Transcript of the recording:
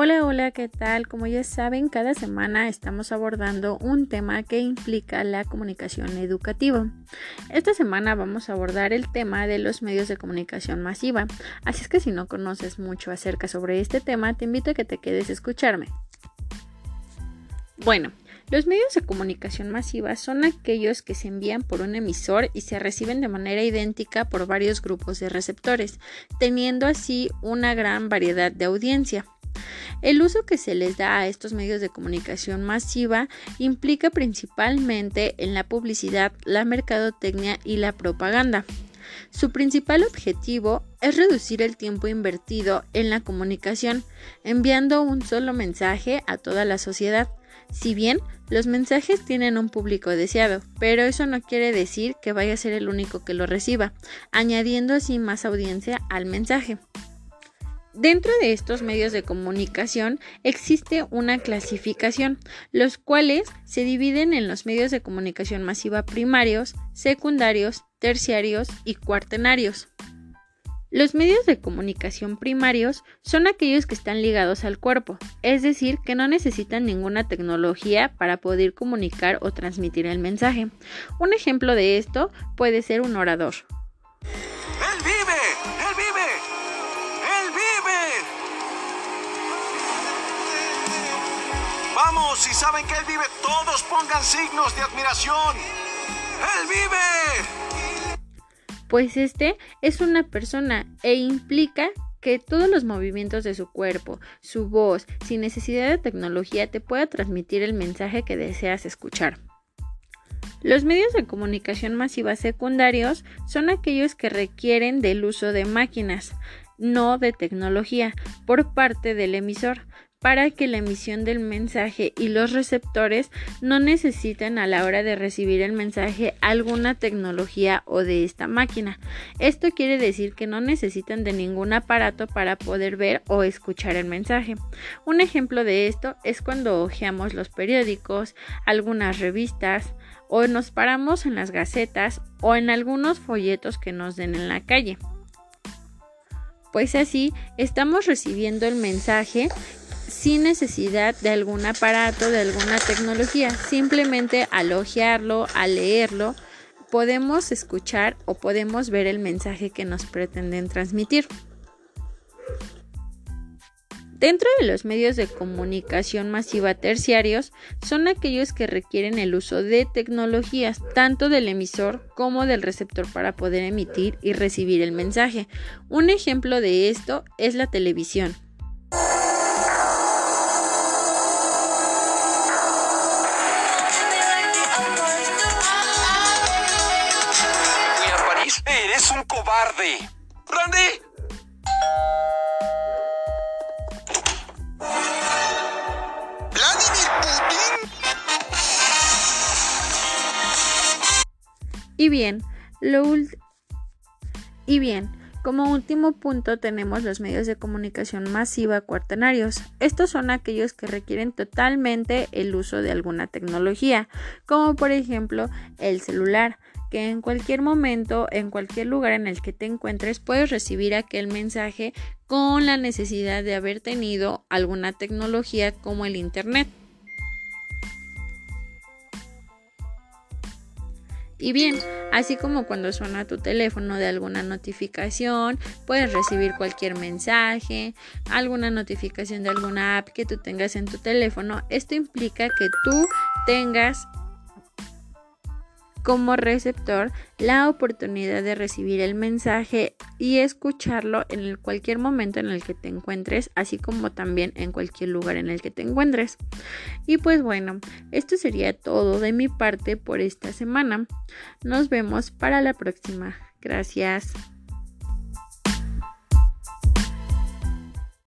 Hola, hola, ¿qué tal? Como ya saben, cada semana estamos abordando un tema que implica la comunicación educativa. Esta semana vamos a abordar el tema de los medios de comunicación masiva, así es que si no conoces mucho acerca sobre este tema, te invito a que te quedes a escucharme. Bueno, los medios de comunicación masiva son aquellos que se envían por un emisor y se reciben de manera idéntica por varios grupos de receptores, teniendo así una gran variedad de audiencia. El uso que se les da a estos medios de comunicación masiva implica principalmente en la publicidad, la mercadotecnia y la propaganda. Su principal objetivo es reducir el tiempo invertido en la comunicación, enviando un solo mensaje a toda la sociedad. Si bien los mensajes tienen un público deseado, pero eso no quiere decir que vaya a ser el único que lo reciba, añadiendo así más audiencia al mensaje. Dentro de estos medios de comunicación existe una clasificación, los cuales se dividen en los medios de comunicación masiva primarios, secundarios, terciarios y cuartenarios. Los medios de comunicación primarios son aquellos que están ligados al cuerpo, es decir, que no necesitan ninguna tecnología para poder comunicar o transmitir el mensaje. Un ejemplo de esto puede ser un orador. Vamos, saben que Él vive, todos pongan signos de admiración. ¡Él vive! Pues este es una persona e implica que todos los movimientos de su cuerpo, su voz, sin necesidad de tecnología, te pueda transmitir el mensaje que deseas escuchar. Los medios de comunicación masiva secundarios son aquellos que requieren del uso de máquinas, no de tecnología, por parte del emisor, para que la emisión del mensaje y los receptores no necesiten a la hora de recibir el mensaje alguna tecnología o de esta máquina. Esto quiere decir que no necesitan de ningún aparato para poder ver o escuchar el mensaje. Un ejemplo de esto es cuando hojeamos los periódicos, algunas revistas, o nos paramos en las gacetas o en algunos folletos que nos den en la calle pues así estamos recibiendo el mensaje sin necesidad de algún aparato, de alguna tecnología. Simplemente al ojearlo, al leerlo, podemos escuchar o podemos ver el mensaje que nos pretenden transmitir. Dentro de los medios de comunicación masiva terciarios son aquellos que requieren el uso de tecnologías tanto del emisor como del receptor para poder emitir y recibir el mensaje. Un ejemplo de esto es la televisión. ¡Randy! ¿Vladimir Putin? Y bien, lo y bien, como último punto tenemos los medios de comunicación masiva cuartenarios. Estos son aquellos que requieren totalmente el uso de alguna tecnología, como por ejemplo el celular, que en cualquier momento, en cualquier lugar en el que te encuentres, puedes recibir aquel mensaje con la necesidad de haber tenido alguna tecnología como el Internet. Y bien, así como cuando suena tu teléfono de alguna notificación, puedes recibir cualquier mensaje, alguna notificación de alguna app que tú tengas en tu teléfono. Esto implica que tú tengas como receptor la oportunidad de recibir el mensaje y escucharlo en cualquier momento en el que te encuentres, así como también en cualquier lugar en el que te encuentres. Y pues bueno, esto sería todo de mi parte por esta semana. Nos vemos para la próxima. Gracias.